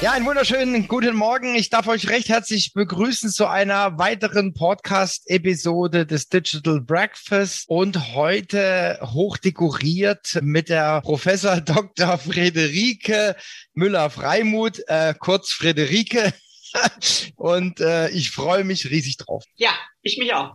Ja, einen wunderschönen guten Morgen. Ich darf euch recht herzlich begrüßen zu einer weiteren Podcast-Episode des Digital Breakfast und heute hochdekoriert mit der Professor Dr. Friederike Müller-Freimuth, äh, kurz Friederike. und äh, ich freue mich riesig drauf. Ja, ich mich auch.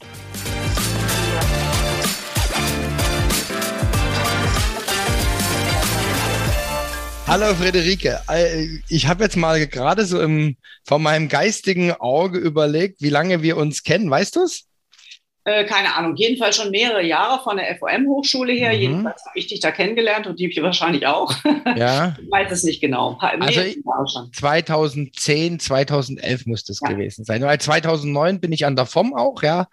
Hallo Friederike, äh, ich habe jetzt mal gerade so im, von meinem geistigen Auge überlegt, wie lange wir uns kennen. Weißt du es? Äh, keine Ahnung, jedenfalls schon mehrere Jahre von der FOM-Hochschule her. Mhm. Jedenfalls habe ich dich da kennengelernt und die wahrscheinlich auch. Ja. ich weiß es nicht genau. Also 2010, 2011 muss das ja. gewesen sein. Weil 2009 bin ich an der FOM auch, ja.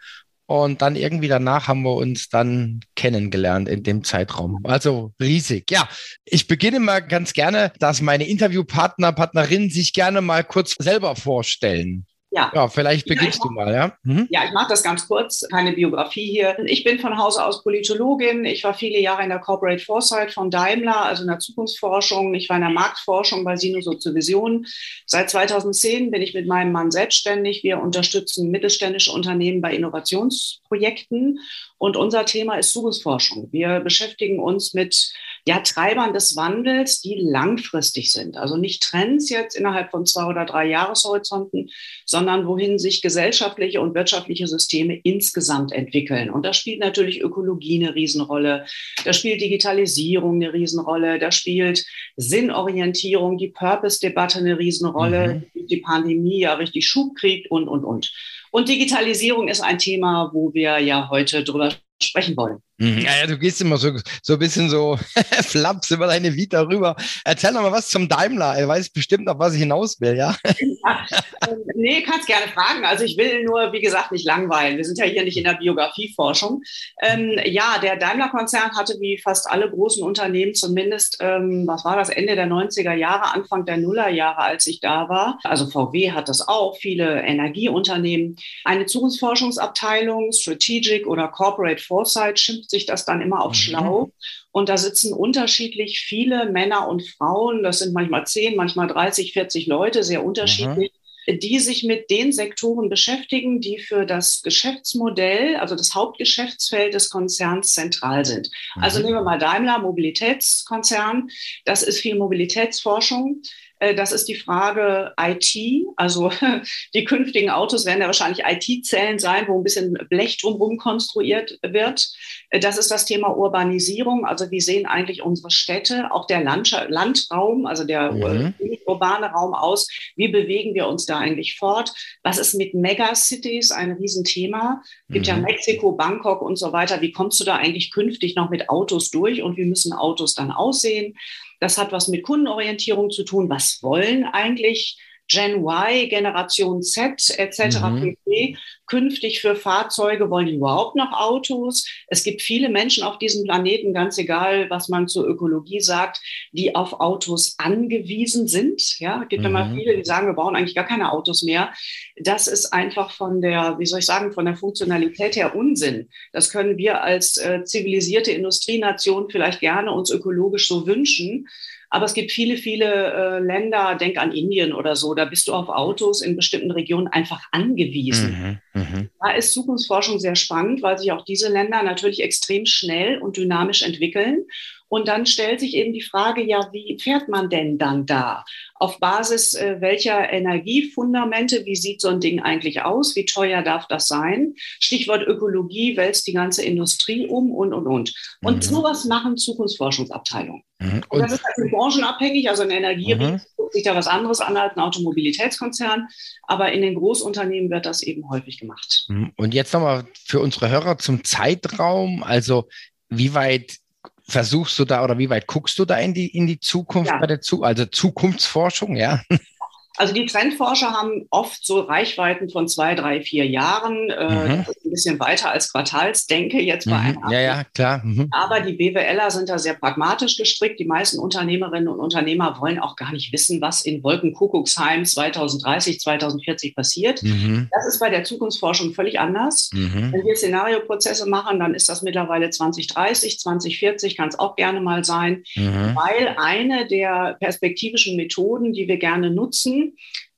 Und dann irgendwie danach haben wir uns dann kennengelernt in dem Zeitraum. Also riesig. Ja, ich beginne mal ganz gerne, dass meine Interviewpartner, Partnerinnen sich gerne mal kurz selber vorstellen. Ja. ja, vielleicht beginnst ja, du mal, ja? Mhm. Ja, ich mache das ganz kurz, keine Biografie hier. Ich bin von Hause aus Politologin. Ich war viele Jahre in der Corporate Foresight von Daimler, also in der Zukunftsforschung. Ich war in der Marktforschung bei Sinusozio Vision. Seit 2010 bin ich mit meinem Mann selbstständig. Wir unterstützen mittelständische Unternehmen bei Innovationsprojekten. Und unser Thema ist Zukunftsforschung. Wir beschäftigen uns mit ja, Treibern des Wandels, die langfristig sind. Also nicht Trends jetzt innerhalb von zwei oder drei Jahreshorizonten, sondern wohin sich gesellschaftliche und wirtschaftliche Systeme insgesamt entwickeln. Und da spielt natürlich Ökologie eine Riesenrolle, da spielt Digitalisierung eine Riesenrolle, da spielt Sinnorientierung, die Purpose-Debatte eine Riesenrolle, mhm. die Pandemie ja richtig Schub kriegt und, und, und. Und Digitalisierung ist ein Thema, wo wir ja heute drüber sprechen wollen. Mhm. Ja, ja, du gehst immer so, so ein bisschen so flaps über deine Vita rüber. Erzähl doch mal was zum Daimler. Er weiß bestimmt, auf was ich hinaus will, ja? ja ähm, nee, kannst gerne fragen. Also ich will nur, wie gesagt, nicht langweilen. Wir sind ja hier nicht in der Biografieforschung. Ähm, ja, der Daimler-Konzern hatte wie fast alle großen Unternehmen zumindest, ähm, was war das, Ende der 90er Jahre, Anfang der Nullerjahre, als ich da war. Also VW hat das auch, viele Energieunternehmen. Eine Zukunftsforschungsabteilung, Strategic oder Corporate Foresight schimpft sich das dann immer auf mhm. schlau. Und da sitzen unterschiedlich viele Männer und Frauen, das sind manchmal 10, manchmal 30, 40 Leute, sehr unterschiedlich, mhm. die sich mit den Sektoren beschäftigen, die für das Geschäftsmodell, also das Hauptgeschäftsfeld des Konzerns zentral sind. Also mhm. Also nehmen wir mal Daimler, Mobilitätskonzern, das ist viel Mobilitätsforschung. Äh, das ist die Frage IT. Also die künftigen Autos werden ja wahrscheinlich IT-Zellen sein, wo ein bisschen Blech drumherum konstruiert wird. Äh, das ist das Thema Urbanisierung. Also wie sehen eigentlich unsere Städte, auch der Land Landraum, also der mhm. urbane Raum aus? Wie bewegen wir uns da eigentlich fort? Was ist mit Megacities ein Riesenthema? Es gibt mhm. ja Mexiko, Bangkok und so weiter. Wie kommst du da eigentlich künftig noch mit Autos durch und wie müssen Autos dann aussehen? Das hat was mit Kundenorientierung zu tun. Was wollen eigentlich Gen Y, Generation Z etc. Mhm. pp. Künftig für Fahrzeuge wollen die überhaupt noch Autos? Es gibt viele Menschen auf diesem Planeten, ganz egal, was man zur Ökologie sagt, die auf Autos angewiesen sind. Ja, es gibt mhm. immer viele, die sagen, wir brauchen eigentlich gar keine Autos mehr. Das ist einfach von der, wie soll ich sagen, von der Funktionalität her Unsinn. Das können wir als äh, zivilisierte Industrienation vielleicht gerne uns ökologisch so wünschen. Aber es gibt viele, viele äh, Länder, denk an Indien oder so, da bist du auf Autos in bestimmten Regionen einfach angewiesen. Mhm, mh. Da ist Zukunftsforschung sehr spannend, weil sich auch diese Länder natürlich extrem schnell und dynamisch entwickeln. Und dann stellt sich eben die Frage, ja, wie fährt man denn dann da? Auf Basis äh, welcher Energiefundamente, wie sieht so ein Ding eigentlich aus? Wie teuer darf das sein? Stichwort Ökologie wälzt die ganze Industrie um und, und, und. Und mhm. sowas machen Zukunftsforschungsabteilungen. Mhm. Und, und, das ist also branchenabhängig, also ein Energierisiko mhm. Guckt sich da was anderes an als ein Automobilitätskonzern. Aber in den Großunternehmen wird das eben häufig gemacht. Mhm. Und jetzt nochmal für unsere Hörer zum Zeitraum. Also wie weit versuchst du da oder wie weit guckst du da in die, in die Zukunft ja. bei der Zu also Zukunftsforschung, ja? Also die Trendforscher haben oft so Reichweiten von zwei, drei, vier Jahren. Äh, mhm. Das ist ein bisschen weiter als Quartalsdenke jetzt bei mhm. einer. Ja, ja, klar. Mhm. Aber die BWLer sind da sehr pragmatisch gestrickt. Die meisten Unternehmerinnen und Unternehmer wollen auch gar nicht wissen, was in Wolkenkuckucksheim 2030, 2040 passiert. Mhm. Das ist bei der Zukunftsforschung völlig anders. Mhm. Wenn wir Szenarioprozesse machen, dann ist das mittlerweile 2030, 2040 kann es auch gerne mal sein, mhm. weil eine der perspektivischen Methoden, die wir gerne nutzen,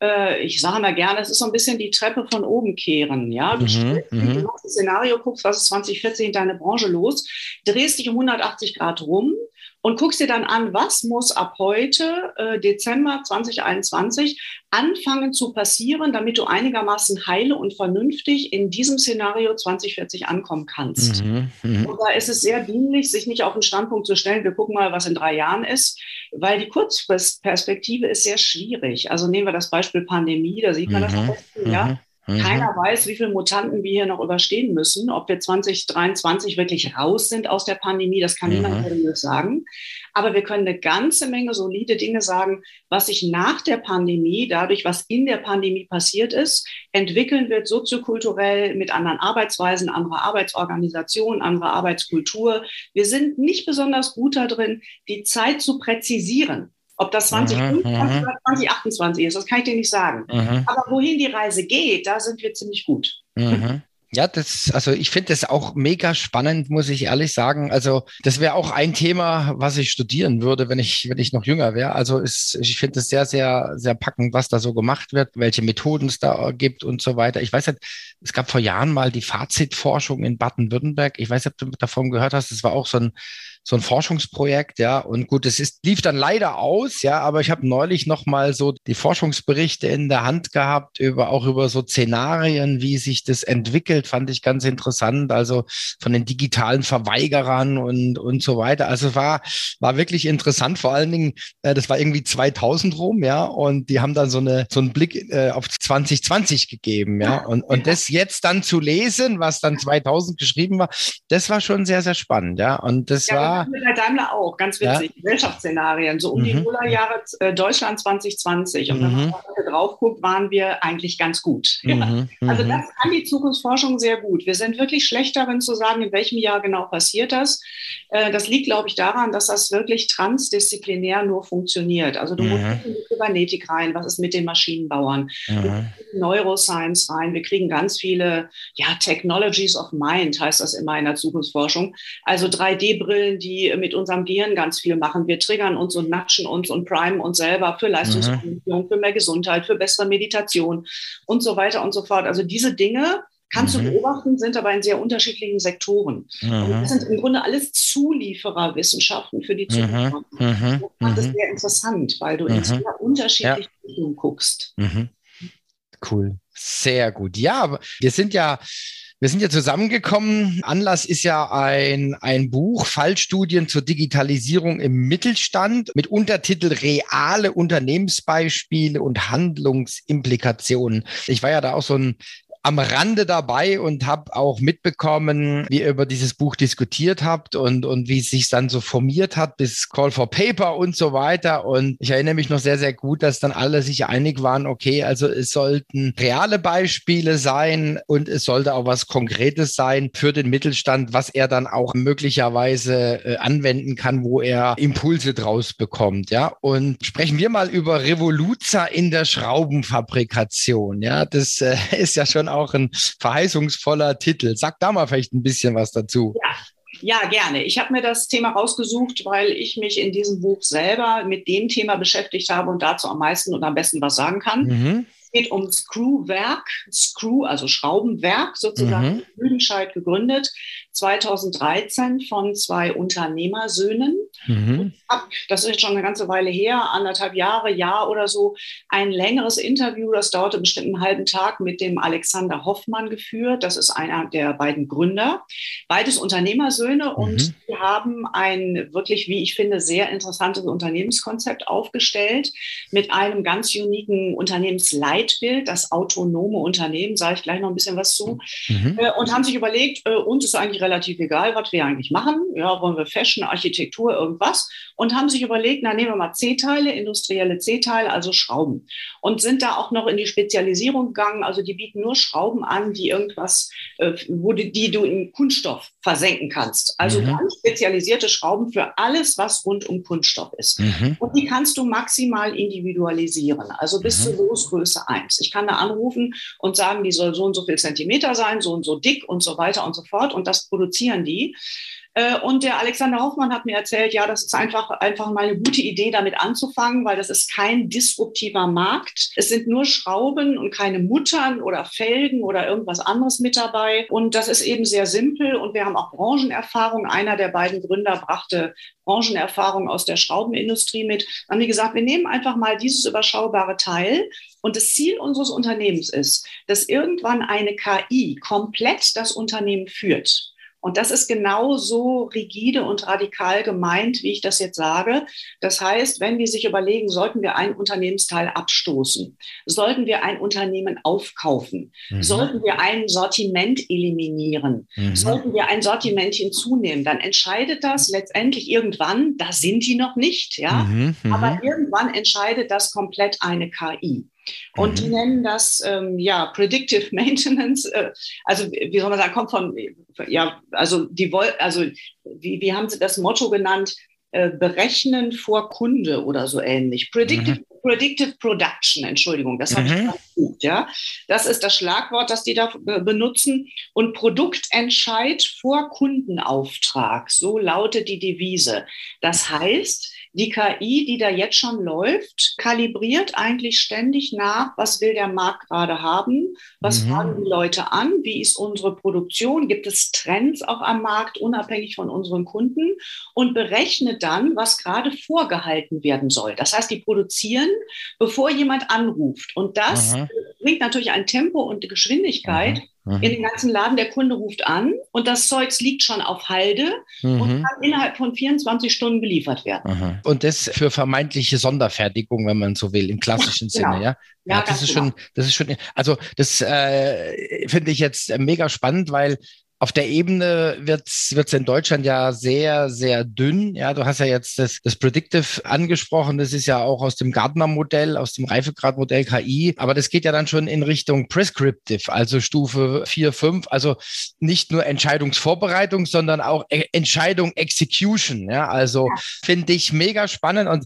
äh, ich sage mal gerne, es ist so ein bisschen die Treppe von oben kehren. Ja? Du mhm, mhm. machst ein Szenario, guckst, was ist 2040 in deiner Branche los, drehst dich um 180 Grad rum und guckst dir dann an, was muss ab heute, äh, Dezember 2021, anfangen zu passieren, damit du einigermaßen heile und vernünftig in diesem Szenario 2040 ankommen kannst. Mhm, mh. Und da ist es sehr dienlich, sich nicht auf den Standpunkt zu stellen, wir gucken mal, was in drei Jahren ist, weil die Kurzfristperspektive ist sehr schwierig. Also nehmen wir das Beispiel Pandemie, da sieht man mhm, das am besten, ja. Mhm. Mhm. Keiner weiß, wie viele Mutanten wir hier noch überstehen müssen. Ob wir 2023 wirklich raus sind aus der Pandemie, das kann mhm. niemand sagen. Aber wir können eine ganze Menge solide Dinge sagen, was sich nach der Pandemie, dadurch, was in der Pandemie passiert ist, entwickeln wird, soziokulturell mit anderen Arbeitsweisen, anderer Arbeitsorganisation, anderer Arbeitskultur. Wir sind nicht besonders gut darin, die Zeit zu präzisieren. Ob das 2025 mhm, oder 2028 ist, das kann ich dir nicht sagen. Mhm. Aber wohin die Reise geht, da sind wir ziemlich gut. Mhm. Ja, das, also ich finde das auch mega spannend, muss ich ehrlich sagen. Also das wäre auch ein Thema, was ich studieren würde, wenn ich, wenn ich noch jünger wäre. Also ist, ich finde es sehr, sehr, sehr packend, was da so gemacht wird, welche Methoden es da gibt und so weiter. Ich weiß nicht, es gab vor Jahren mal die Fazitforschung in Baden-Württemberg. Ich weiß nicht, ob du davon gehört hast. Das war auch so ein, so ein Forschungsprojekt, ja. Und gut, es ist, lief dann leider aus, ja, aber ich habe neulich noch mal so die Forschungsberichte in der Hand gehabt über auch über so Szenarien, wie sich das entwickelt, fand ich ganz interessant. Also von den digitalen Verweigerern und und so weiter. Also war war wirklich interessant. Vor allen Dingen, äh, das war irgendwie 2000 rum, ja, und die haben dann so eine so einen Blick äh, auf 2020 gegeben, ja. Und und das jetzt dann zu lesen, was dann 2000 geschrieben war, das war schon sehr sehr spannend, ja. Und das ja, war ja. der Daimler auch, ganz witzig. Ja. Gesellschaftsszenarien, so um mhm. die Nullerjahre äh, Deutschland 2020. Und wenn man heute mhm. drauf guckt, waren wir eigentlich ganz gut. Ja. Mhm. Also mhm. das kann die Zukunftsforschung sehr gut. Wir sind wirklich schlecht darin zu sagen, in welchem Jahr genau passiert das. Äh, das liegt, glaube ich, daran, dass das wirklich transdisziplinär nur funktioniert. Also du musst in die Kybernetik rein, was ist mit den Maschinenbauern, Neuroscience rein. Wir kriegen ganz viele ja, Technologies of Mind, heißt das immer in der Zukunftsforschung. Also 3D-Brillen, die mit unserem Gehirn ganz viel machen. Wir triggern uns und natschen uns und primen uns selber für Leistungsorientierung, mhm. für mehr Gesundheit, für bessere Meditation und so weiter und so fort. Also diese Dinge kannst mhm. du beobachten, sind aber in sehr unterschiedlichen Sektoren. Mhm. Und das sind im Grunde alles Zuliefererwissenschaften für die mhm. Zukunft. Mhm. Das ist mhm. sehr interessant, weil du in sehr unterschiedliche ja. Richtungen guckst. Cool. Sehr gut. Ja, wir sind ja wir sind ja zusammengekommen. Anlass ist ja ein, ein Buch, Fallstudien zur Digitalisierung im Mittelstand mit Untertitel Reale Unternehmensbeispiele und Handlungsimplikationen. Ich war ja da auch so ein am Rande dabei und habe auch mitbekommen, wie ihr über dieses Buch diskutiert habt und, und wie es sich dann so formiert hat bis Call for Paper und so weiter. Und ich erinnere mich noch sehr, sehr gut, dass dann alle sich einig waren, okay, also es sollten reale Beispiele sein und es sollte auch was Konkretes sein für den Mittelstand, was er dann auch möglicherweise äh, anwenden kann, wo er Impulse draus bekommt. Ja, und sprechen wir mal über Revoluza in der Schraubenfabrikation. Ja, das äh, ist ja schon auch ein verheißungsvoller Titel. Sag da mal vielleicht ein bisschen was dazu. Ja. Ja, gerne. Ich habe mir das Thema rausgesucht, weil ich mich in diesem Buch selber mit dem Thema beschäftigt habe und dazu am meisten und am besten was sagen kann. Mhm. Es geht um Screwwerk, Screw, also Schraubenwerk sozusagen, mhm. Lüdenscheid gegründet. 2013 von zwei Unternehmersöhnen. Mhm. Das ist jetzt schon eine ganze Weile her, anderthalb Jahre, Jahr oder so, ein längeres Interview, das dauerte bestimmt einen halben Tag mit dem Alexander Hoffmann geführt. Das ist einer der beiden Gründer. Beides Unternehmersöhne und mhm. die haben ein wirklich, wie ich finde, sehr interessantes Unternehmenskonzept aufgestellt mit einem ganz uniken Unternehmensleitbild, das autonome Unternehmen, sage ich gleich noch ein bisschen was zu, mhm. Äh, und haben sich überlegt, äh, uns ist eigentlich relativ egal, was wir eigentlich machen. Ja, wollen wir Fashion, Architektur, irgendwas? Und haben sich überlegt, na nehmen wir mal C-Teile, industrielle C-Teile, also Schrauben. Und sind da auch noch in die Spezialisierung gegangen. Also die bieten nur Schrauben an, die irgendwas, äh, wo die, die du in Kunststoff versenken kannst. Also mhm. ganz spezialisierte Schrauben für alles, was rund um Kunststoff ist. Mhm. Und die kannst du maximal individualisieren, also bis mhm. zur Losgröße 1. Ich kann da anrufen und sagen, die soll so und so viel Zentimeter sein, so und so dick und so weiter und so fort. Und das produzieren die. Äh, und der Alexander Hoffmann hat mir erzählt, ja, das ist einfach, einfach mal eine gute Idee, damit anzufangen, weil das ist kein disruptiver Markt. Es sind nur Schrauben und keine Muttern oder Felgen oder irgendwas anderes mit dabei. Und das ist eben sehr simpel. Und wir haben auch Branchenerfahrung. Einer der beiden Gründer brachte Branchenerfahrung aus der Schraubenindustrie mit. Dann haben die gesagt, wir nehmen einfach mal dieses überschaubare Teil. Und das Ziel unseres Unternehmens ist, dass irgendwann eine KI komplett das Unternehmen führt. Und das ist genau so rigide und radikal gemeint, wie ich das jetzt sage. Das heißt, wenn wir sich überlegen, sollten wir ein Unternehmensteil abstoßen, sollten wir ein Unternehmen aufkaufen, mhm. sollten wir ein Sortiment eliminieren, mhm. sollten wir ein Sortiment hinzunehmen, dann entscheidet das letztendlich irgendwann, da sind die noch nicht, ja, mhm. mhm. aber irgendwann entscheidet das komplett eine KI. Und mhm. die nennen das ähm, ja Predictive Maintenance. Äh, also wie soll man sagen, kommt von ja also die also wie, wie haben sie das Motto genannt? Äh, berechnen vor Kunde oder so ähnlich. Predictive, mhm. Predictive Production, Entschuldigung, das habe mhm. ich gut, ja. Das ist das Schlagwort, das die da benutzen. Und Produktentscheid vor Kundenauftrag, so lautet die Devise. Das heißt, die KI, die da jetzt schon läuft, kalibriert eigentlich ständig nach, was will der Markt gerade haben, was mhm. fragen die Leute an, wie ist unsere Produktion, gibt es Trends auch am Markt, unabhängig von unseren Kunden und berechnet dann, was gerade vorgehalten werden soll. Das heißt, die produzieren, bevor jemand anruft. Und das mhm. bringt natürlich ein Tempo und Geschwindigkeit, mhm mhm. in den ganzen Laden. Der Kunde ruft an und das Zeugs liegt schon auf Halde mhm. und kann innerhalb von 24 Stunden geliefert werden. Mhm. Und das für vermeintliche Sonderfertigung, wenn man so will, im klassischen ja, Sinne, genau. ja? Ja, ja das ist genau. schon, das ist schon, also das äh, finde ich jetzt mega spannend, weil auf der Ebene wird es in Deutschland ja sehr, sehr dünn. Ja, du hast ja jetzt das, das Predictive angesprochen. Das ist ja auch aus dem Gardner-Modell, aus dem Reifegradmodell KI. Aber das geht ja dann schon in Richtung Prescriptive, also Stufe 4, 5. Also nicht nur Entscheidungsvorbereitung, sondern auch e Entscheidung Execution. Ja, also ja. finde ich mega spannend und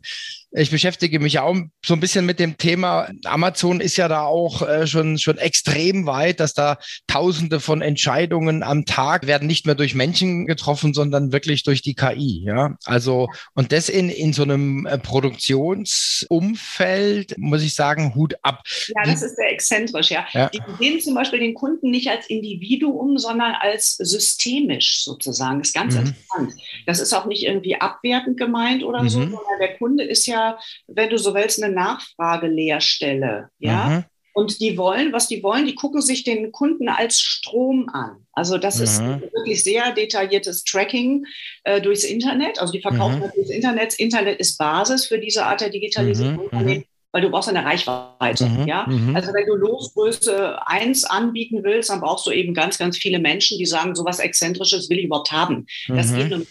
ich beschäftige mich ja auch so ein bisschen mit dem Thema. Amazon ist ja da auch äh, schon, schon extrem weit, dass da tausende von Entscheidungen am Tag werden nicht mehr durch Menschen getroffen, sondern wirklich durch die KI. Ja, also, und das in, in so einem äh, Produktionsumfeld, muss ich sagen, Hut ab. Ja, das ist sehr exzentrisch, ja. ja. Die sehen zum Beispiel den Kunden nicht als Individuum, sondern als systemisch sozusagen. Das ist ganz mhm. interessant. Das ist auch nicht irgendwie abwertend gemeint oder mhm. so, sondern der Kunde ist ja wenn du so willst, eine Nachfrageleerstelle. Ja. Mhm. Und die wollen, was die wollen, die gucken sich den Kunden als Strom an. Also das mhm. ist wirklich sehr detailliertes Tracking äh, durchs Internet. Also die verkaufen mhm. durchs Internet. Internet ist Basis für diese Art der Digitalisierung. Mhm. mhm. Weil du brauchst eine Reichweite. Mhm. Ja? Mhm. Also wenn du Losgröße 1 anbieten willst, dann brauchst du eben ganz, ganz viele Menschen, die sagen, so was Exzentrisches will ich überhaupt haben. Das geht nur mit.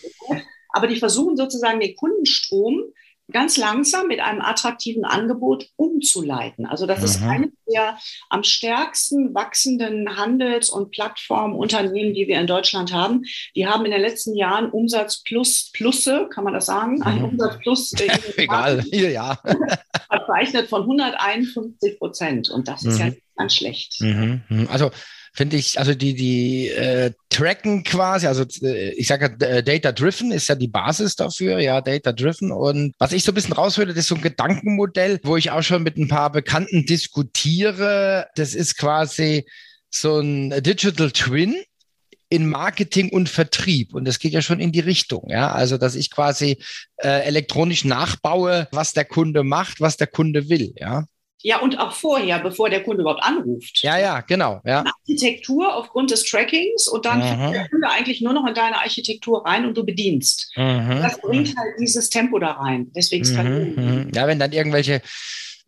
Aber die versuchen sozusagen den Kundenstrom ganz langsam mit einem attraktiven Angebot umzuleiten. Also das mhm. ist eines der am stärksten wachsenden Handels- und Plattformunternehmen, die wir in Deutschland haben. Die haben in den letzten Jahren Umsatz plus Plusse, kann man das sagen? Ein mhm. Umsatz plus äh, Egal, hier ja. verzeichnet von 151 Prozent. Und das ist mhm. ja ganz schlecht. Mhm. Mhm. Also finde ich, also die, die äh, tracken quasi, also äh, ich sage äh, Data-Driven ist ja die Basis dafür, ja, Data-Driven. Und was ich so ein bisschen raushöre, das ist so ein Gedankenmodell, wo ich auch schon mit ein paar Bekannten diskutiere. Das ist quasi so ein Digital Twin in Marketing und Vertrieb. Und das geht ja schon in die Richtung. Ja, also, dass ich quasi äh, elektronisch nachbaue, was der Kunde macht, was der Kunde will. Ja. Ja, und auch vorher, bevor der Kunde überhaupt anruft. Ja, ja, genau. Ja. Architektur aufgrund des Trackings und dann mhm. der Kunde eigentlich nur noch in deine Architektur rein und du bedienst. Mhm. Das bringt halt dieses Tempo da rein. Deswegen mhm. mhm. Ja, wenn dann irgendwelche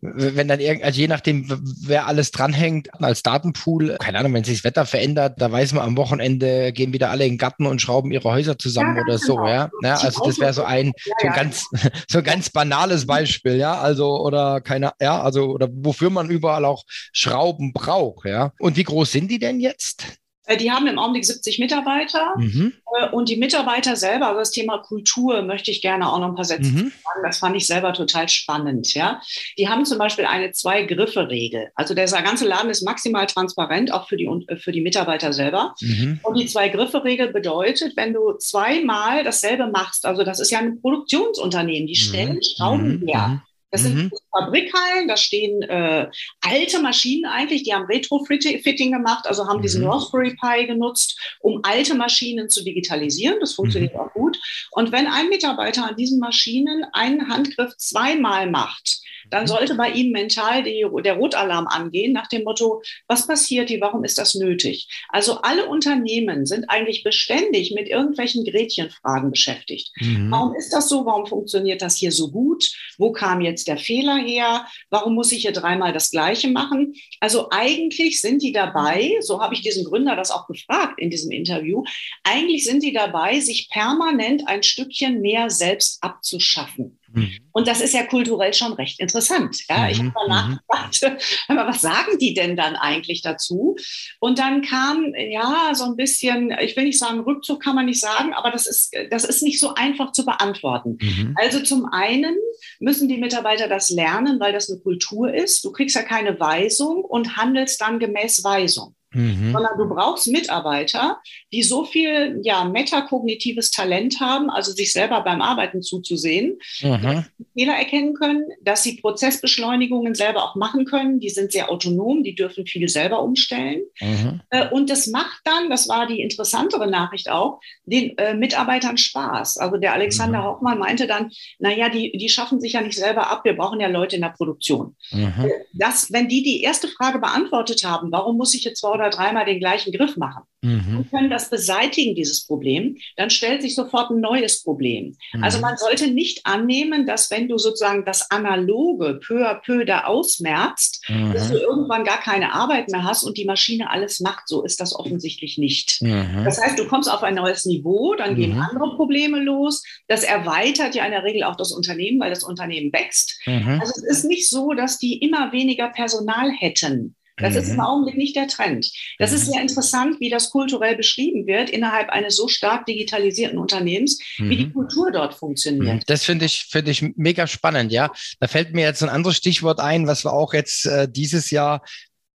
wenn dann irgend, also je nachdem, wer alles dranhängt als Datenpool, keine Ahnung, wenn sich das Wetter verändert, da weiß man am Wochenende gehen wieder alle in den Garten und schrauben ihre Häuser zusammen ja, oder so, genau. ja. ja also das wäre so ein so ein ganz so ein ganz banales Beispiel, ja. Also oder keine, ja, also oder wofür man überall auch Schrauben braucht, ja. Und wie groß sind die denn jetzt? Äh, die haben im Augenblick 70 Mitarbeiter mhm. Äh, und die Mitarbeiter selber, also das Thema Kultur möchte ich gerne auch noch ein paar Sätze mhm. sagen. Das fand ich selber total spannend. Ja, die haben zum Beispiel eine Zwei-Griffe-Regel. Also der ganze Laden ist maximal transparent, auch für die äh, für die Mitarbeiter selber. Mhm. Und die Zwei-Griffe-Regel bedeutet, wenn du zweimal dasselbe machst, also das ist ja ein Produktionsunternehmen, die mhm. stellen Schrauben mhm. her. Das mhm. sind Fabrikhallen, da stehen äh, alte Maschinen eigentlich, die haben Retrofitting gemacht, also haben mhm. diesen Raspberry Pi genutzt, um alte Maschinen zu digitalisieren. Das funktioniert mhm. auch gut. Und wenn ein Mitarbeiter an diesen Maschinen einen Handgriff zweimal macht, dann mhm. sollte bei ihm mental die, der Rotalarm angehen nach dem Motto, was passiert hier, warum ist das nötig? Also alle Unternehmen sind eigentlich beständig mit irgendwelchen Gretchenfragen beschäftigt. Mhm. Warum ist das so? Warum funktioniert das hier so gut? Wo kam jetzt der Fehler her? Warum muss ich hier dreimal das Gleiche machen? Also eigentlich sind die dabei, so habe ich diesen Gründer das auch gefragt in diesem Interview, eigentlich sind die dabei, sich permanent ein Stückchen mehr selbst abzuschaffen. Mhm. Und das ist ja kulturell schon recht interessant. Ja, ich habe danach mhm. gefragt, aber was sagen die denn dann eigentlich dazu? Und dann kam ja so ein bisschen, ich will nicht sagen, Rückzug kann man nicht sagen, aber das ist, das ist nicht so einfach zu beantworten. Mhm. Also zum einen müssen die Mitarbeiter das lernen, weil das eine Kultur ist. Du kriegst ja keine Weisung und handelst dann gemäß Weisung mhm. sondern du brauchst Mitarbeiter, die so viel ja, metakognitives Talent haben, also sich selber beim Arbeiten zuzusehen, mhm. dass sie Fehler erkennen können, dass sie Prozessbeschleunigungen selber auch machen können. Die sind sehr autonom, die dürfen viel selber umstellen. Mhm. Äh, und das macht dann, das war die interessantere Nachricht auch, den äh, Mitarbeitern Spaß. Also der Alexander mhm. Hoffmann meinte dann, naja, die, die schaffen sich ja nicht selber ab, wir brauchen ja Leute in der Produktion. Mhm. Äh, das, wenn die die erste Frage beantwortet haben, warum muss ich jetzt zwei oder oder dreimal den gleichen Griff machen mhm. und können das beseitigen, dieses Problem, dann stellt sich sofort ein neues Problem. Mhm. Also man sollte nicht annehmen, dass wenn du sozusagen das Analoge peu à peu da ausmerzt, mhm. dass du irgendwann gar keine Arbeit mehr hast und die Maschine alles macht. So ist das offensichtlich nicht. Mhm. Das heißt, du kommst auf ein neues Niveau, dann gehen mhm. andere Probleme los. Das erweitert ja in der Regel auch das Unternehmen, weil das Unternehmen wächst. Mhm. Also es ist nicht so, dass die immer weniger Personal hätten. Das mhm. ist im mhm. Augenblick nicht der Trend. Das mhm. ist sehr interessant, wie das kulturell beschrieben wird innerhalb eines so stark digitalisierten Unternehmens, mhm. wie die mhm. Kultur dort funktioniert. Das finde ich, finde ich mega spannend, ja. Da fällt mir jetzt ein anderes Stichwort ein, was wir auch jetzt äh, dieses Jahr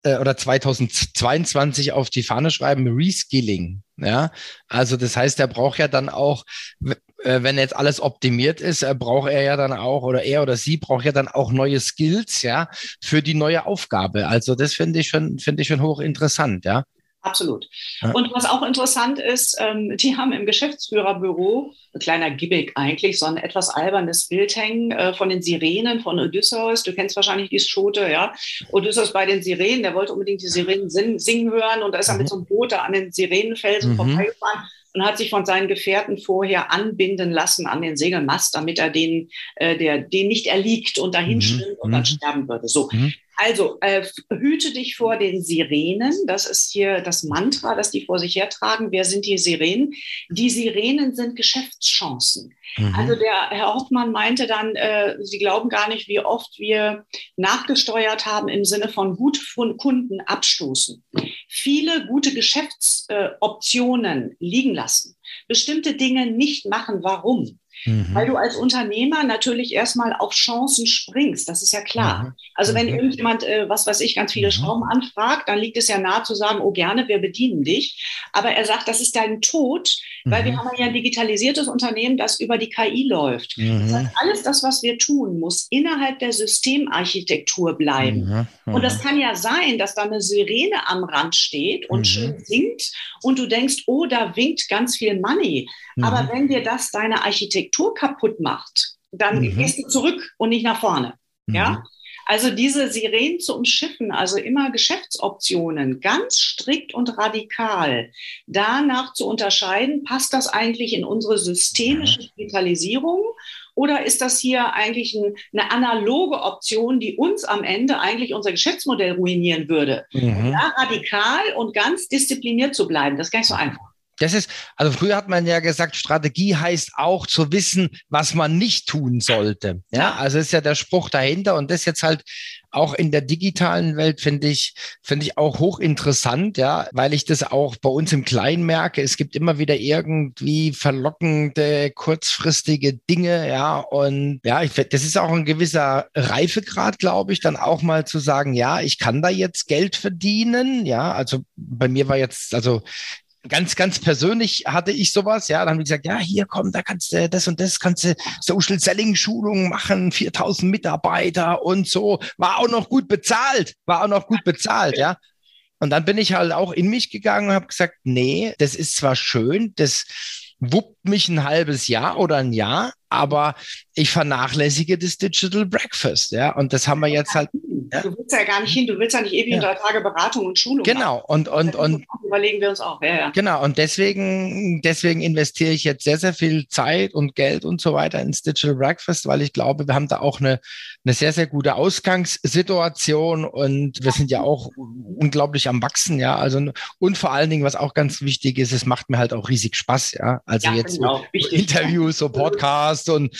äh, oder 2022 auf die Fahne schreiben, Reskilling. Ja, also das heißt, er braucht ja dann auch, äh, wenn jetzt alles optimiert ist, äh, braucht er ja dann auch, oder er oder sie braucht ja dann auch neue Skills, ja, für die neue Aufgabe. Also das finde ich schon, finde ich schon hochinteressant, ja. Absolut. Ja. Und was auch interessant ist, ähm, die haben im Geschäftsführerbüro, ein kleiner Gimmick eigentlich, so ein etwas albernes Bild hängen äh, von den Sirenen von Odysseus. Du kennst wahrscheinlich die Schote, ja. Odysseus bei den Sirenen, der wollte unbedingt die Sirenen singen hören und da ist er mhm. mit so einem Boot da an den Sirenenfelsen mhm. vorbeigefahren und hat sich von seinen Gefährten vorher anbinden lassen an den Segelmast, damit er den, äh, der, den nicht erliegt und dahin mhm. schwimmt und dann mhm. sterben würde. So. Mhm. Also äh, hüte dich vor den Sirenen. Das ist hier das Mantra, das die vor sich hertragen. Wer sind die Sirenen? Die Sirenen sind Geschäftschancen. Mhm. Also der Herr Hoffmann meinte dann, äh, Sie glauben gar nicht, wie oft wir nachgesteuert haben im Sinne von gut von Kunden abstoßen. Viele gute Geschäftsoptionen äh, liegen lassen. Bestimmte Dinge nicht machen. Warum? Mhm. Weil du als Unternehmer natürlich erstmal auf Chancen springst, das ist ja klar. Mhm. Also wenn mhm. irgendjemand, äh, was weiß ich, ganz viele mhm. Schrauben anfragt, dann liegt es ja nahe zu sagen, oh gerne, wir bedienen dich. Aber er sagt, das ist dein Tod, weil wir mhm. haben ja ein digitalisiertes Unternehmen, das über die KI läuft. Das heißt, mhm. alles das, was wir tun, muss innerhalb der Systemarchitektur bleiben. Und das kann ja sein, dass da eine Sirene am Rand steht und schön singt und du denkst, oh, da winkt ganz viel Money. Aber wenn dir das deine Architektur kaputt macht, dann mhm. gehst du zurück und nicht nach vorne. Mhm. Ja? Also diese Sirenen zu umschiffen, also immer Geschäftsoptionen, ganz strikt und radikal danach zu unterscheiden, passt das eigentlich in unsere systemische Digitalisierung oder ist das hier eigentlich ein, eine analoge Option, die uns am Ende eigentlich unser Geschäftsmodell ruinieren würde? Mhm. Ja, radikal und ganz diszipliniert zu bleiben, das ist gar nicht so einfach. Das ist, also früher hat man ja gesagt, Strategie heißt auch zu wissen, was man nicht tun sollte. Ja, also ist ja der Spruch dahinter und das jetzt halt auch in der digitalen Welt finde ich, finde ich auch hochinteressant, ja, weil ich das auch bei uns im Kleinen merke. Es gibt immer wieder irgendwie verlockende, kurzfristige Dinge, ja, und ja, ich, das ist auch ein gewisser Reifegrad, glaube ich, dann auch mal zu sagen, ja, ich kann da jetzt Geld verdienen, ja, also bei mir war jetzt, also ganz, ganz persönlich hatte ich sowas, ja, dann haben die gesagt, ja, hier komm, da kannst du das und das, kannst du Social Selling Schulungen machen, 4000 Mitarbeiter und so, war auch noch gut bezahlt, war auch noch gut bezahlt, ja. Und dann bin ich halt auch in mich gegangen und habe gesagt, nee, das ist zwar schön, das wuppt mich ein halbes Jahr oder ein Jahr, aber ich vernachlässige das Digital Breakfast, ja. Und das haben wir jetzt halt. Ja. Du willst ja gar nicht hin, du willst ja nicht ewig ja. drei Tage Beratung und Schulung. Genau, machen. und, und, und. Überlegen wir uns auch, ja, ja. Genau, und deswegen, deswegen investiere ich jetzt sehr, sehr viel Zeit und Geld und so weiter ins Digital Breakfast, weil ich glaube, wir haben da auch eine, eine sehr, sehr gute Ausgangssituation und wir sind ja auch unglaublich am Wachsen, ja. Also, und vor allen Dingen, was auch ganz wichtig ist, es macht mir halt auch riesig Spaß, ja. Also ja, jetzt genau. so Interviews, so Podcasts, und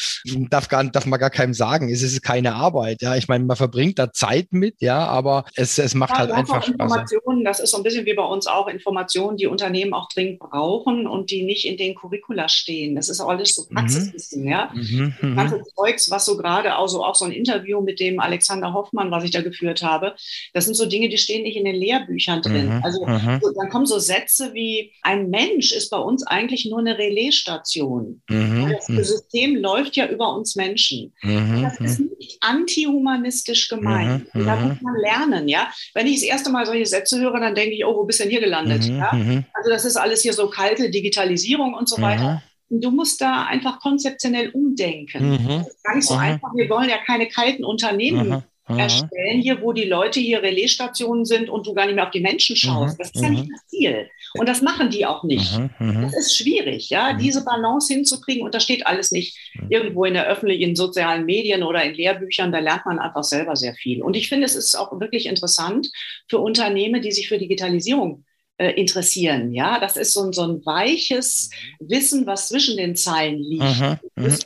darf, gar, darf man gar keinem sagen, es ist keine Arbeit. Ja, ich meine, man verbringt da Zeit mit, ja, aber es, es macht ja, halt einfach Spaß. Informationen, das ist so ein bisschen wie bei uns auch Informationen, die Unternehmen auch dringend brauchen und die nicht in den Curricula stehen. Das ist alles so mhm. Praxiswissen, mhm. ja. Mhm, das ganze mhm. Zeugs, was so gerade, also auch so ein Interview mit dem Alexander Hoffmann, was ich da geführt habe, das sind so Dinge, die stehen nicht in den Lehrbüchern drin. Mhm. Also so, dann kommen so Sätze wie, ein Mensch ist bei uns eigentlich nur eine Relaisstation. Mhm. Das System läuft ja über uns Menschen. Mhm, das ist mhm. nicht antihumanistisch gemeint. Mhm, da muss mhm. man lernen, ja. Wenn ich das erste Mal solche Sätze höre, dann denke ich, oh, wo bist du denn hier gelandet? Mhm, ja? Mhm. Also das ist alles hier so kalte Digitalisierung und so weiter. Du musst da einfach konzeptionell umdenken. Das ist gar nicht so einfach. Wir wollen ja keine kalten Unternehmen erstellen hier, wo die Leute hier Relaisstationen sind und du gar nicht mehr auf die Menschen schaust. Das ist ja nicht das Ziel. Und das machen die auch nicht. Mhm, mhm, das ist schwierig, ja, mhm. diese Balance hinzukriegen. Und das steht alles nicht mhm. irgendwo in der öffentlichen sozialen Medien oder in Lehrbüchern. Da lernt man einfach selber sehr viel. Und ich finde, es ist auch wirklich interessant für Unternehmen, die sich für Digitalisierung äh, interessieren. Ja, das ist so, so ein weiches Wissen, was zwischen den Zeilen liegt. Mhm, mhm.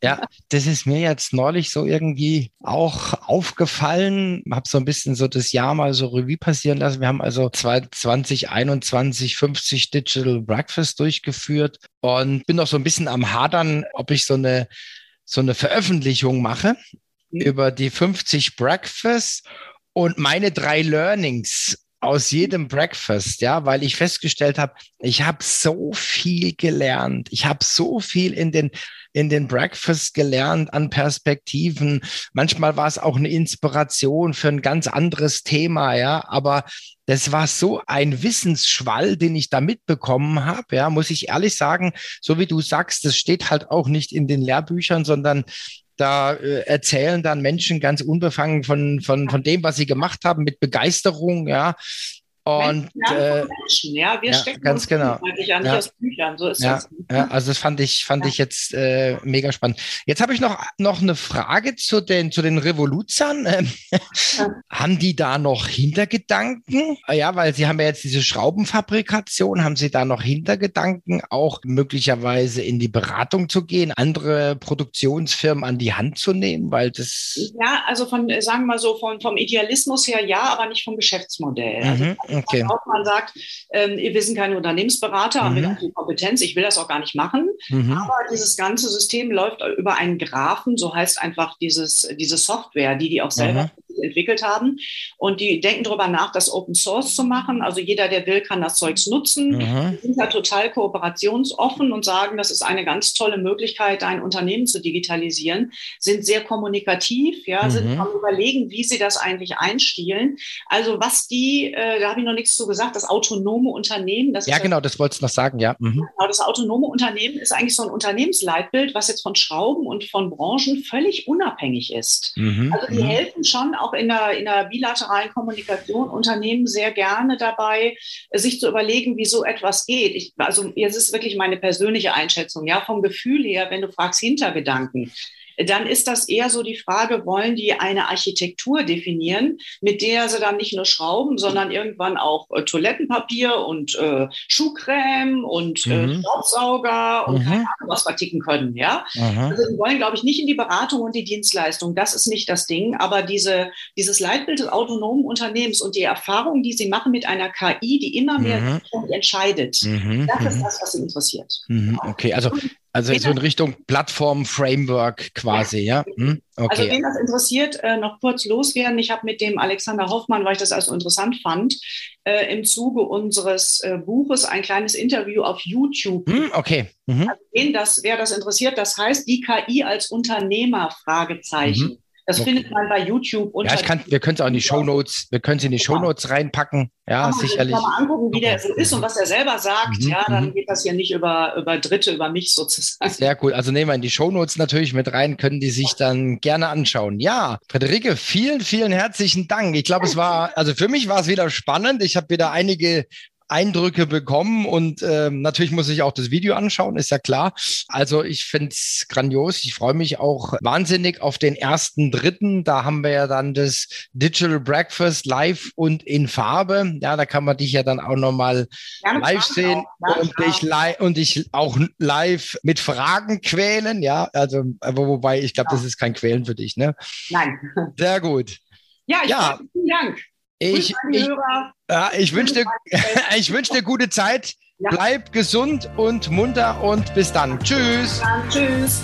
ja, ja, das ist mir jetzt neulich so irgendwie auch aufgefallen. Habe so ein bisschen so das Jahr mal so Revue passieren lassen. Wir haben also 2021 50 Digital Breakfast durchgeführt und bin noch so ein bisschen am Hadern, ob ich so eine so eine Veröffentlichung mache mhm. über die 50 Breakfasts und meine drei Learnings aus jedem Breakfast, ja, weil ich festgestellt habe, ich habe so viel gelernt. Ich habe so viel in den in den Breakfast gelernt an Perspektiven. Manchmal war es auch eine Inspiration für ein ganz anderes Thema, ja, aber das war so ein Wissensschwall, den ich da mitbekommen habe, ja, muss ich ehrlich sagen, so wie du sagst, das steht halt auch nicht in den Lehrbüchern, sondern da äh, erzählen dann Menschen ganz unbefangen von, von, von dem, was sie gemacht haben, mit Begeisterung, ja. Und äh, Menschen, ja, wir ja, stecken ganz uns genau. ja nicht aus Büchern, so ist ja, das. Ja, also das fand ich, fand ich jetzt äh, mega spannend. Jetzt habe ich noch, noch eine Frage zu den, zu den Revoluzern. Ähm, haben die da noch Hintergedanken? Ja, weil sie haben ja jetzt diese Schraubenfabrikation, haben sie da noch Hintergedanken, auch möglicherweise in die Beratung zu gehen, andere Produktionsfirmen an die Hand zu nehmen, weil das. Ja, also von, sagen wir mal so, von, vom Idealismus her ja, aber nicht vom Geschäftsmodell. Also, mhm okay. Kaufmann sagt, ähm, wir sind keine Unternehmensberater, haben wir gar nicht die Kompetenz, ich will das auch gar nicht machen. Mhm. Aber dieses ganze System läuft über einen Graphen, so heißt einfach dieses, diese Software, die die auch selber entwickelt haben. Und die denken darüber nach, das Open Source zu machen. Also jeder, der will, kann das Zeugs nutzen. Mhm. Die sind da total kooperationsoffen und sagen, das ist eine ganz tolle Möglichkeit, ein Unternehmen zu digitalisieren, sind sehr kommunikativ, ja, sind Mhm. am überlegen, wie sie das eigentlich einstielen. Also was die, äh, da habe ich noch nichts zu gesagt, das autonome Unternehmen, das Ja, genau, das wolltest du noch sagen, ja. Mhm. Genau, das autonome Unternehmen ist eigentlich so ein Unternehmensleitbild, was jetzt von Schrauben und von Branchen völlig unabhängig ist. Mhm. Also die Mhm. helfen schon auch in der, in der bilateralen Kommunikation Unternehmen sehr gerne dabei, sich zu überlegen, wie so etwas geht. Ich, also jetzt ist wirklich meine persönliche Einschätzung, ja, vom Gefühl her, wenn du fragst Hintergedanken dann ist das eher so die Frage, wollen die eine Architektur definieren, mit der sie dann nicht nur schrauben, sondern irgendwann auch äh, Toilettenpapier und äh, Schuhcreme und äh, Mhm. Staubsauger und Mhm. keine Ahnung, was verticken können, ja. Mhm. Also die wollen, glaube ich, nicht in die Beratung und die Dienstleistung. Das ist nicht das Ding. Aber diese, dieses Leitbild des autonomen Unternehmens und die Erfahrung, die sie machen mit einer KI, die immer mehr Mhm. entscheidet, Mhm. das ist Mhm. das, was sie interessiert. Okay, also, also so in Richtung Plattform-Framework quasi, ja? Mhm. Also Okay. wen das interessiert, äh, noch kurz loswerden. Ich habe mit dem Alexander Hoffmann, weil ich das also interessant fand, äh, im Zuge unseres äh, Buches ein kleines Interview auf YouTube. Mhm. Okay. Mhm. Wen das, wer das interessiert, das heißt die KI als Unternehmer, Fragezeichen. Mhm. Das Okay. findet man bei YouTube unter Ja, ich kann, wir können es auch in die Shownotes, wir können es in die Shownotes reinpacken. Ja, kann sicherlich. mal angucken, wie der so ist und was er selber sagt. Mhm, Ja, dann mhm. geht das hier nicht über, über Dritte, über mich sozusagen. Sehr cool. Also nehmen wir in die Shownotes natürlich mit rein, können die sich dann gerne anschauen. Ja, Friederike, vielen, vielen herzlichen Dank. Ich glaube, es war, also für mich war es wieder spannend. Ich habe wieder einige Eindrücke bekommen und ähm, natürlich muss ich auch das Video anschauen, ist ja klar. Also ich finde es grandios. Ich freue mich auch wahnsinnig auf den ersten Dritten. Da haben wir ja dann das Digital Breakfast live und in Farbe. Ja, da kann man dich ja dann auch nochmal Gerne live Fragen sehen auch, ja, und dich live und dich auch live mit Fragen quälen, ja. Also, aber wobei, ich glaube, das ist kein Quälen für dich, ne? Nein. Sehr gut. Ja, ich Ja. vielen Dank. Ich, ich, ja, ich wünsche dir, ich wünsche dir gute Zeit. Ja. Bleib gesund und munter und bis dann. Tschüss. Dann, tschüss.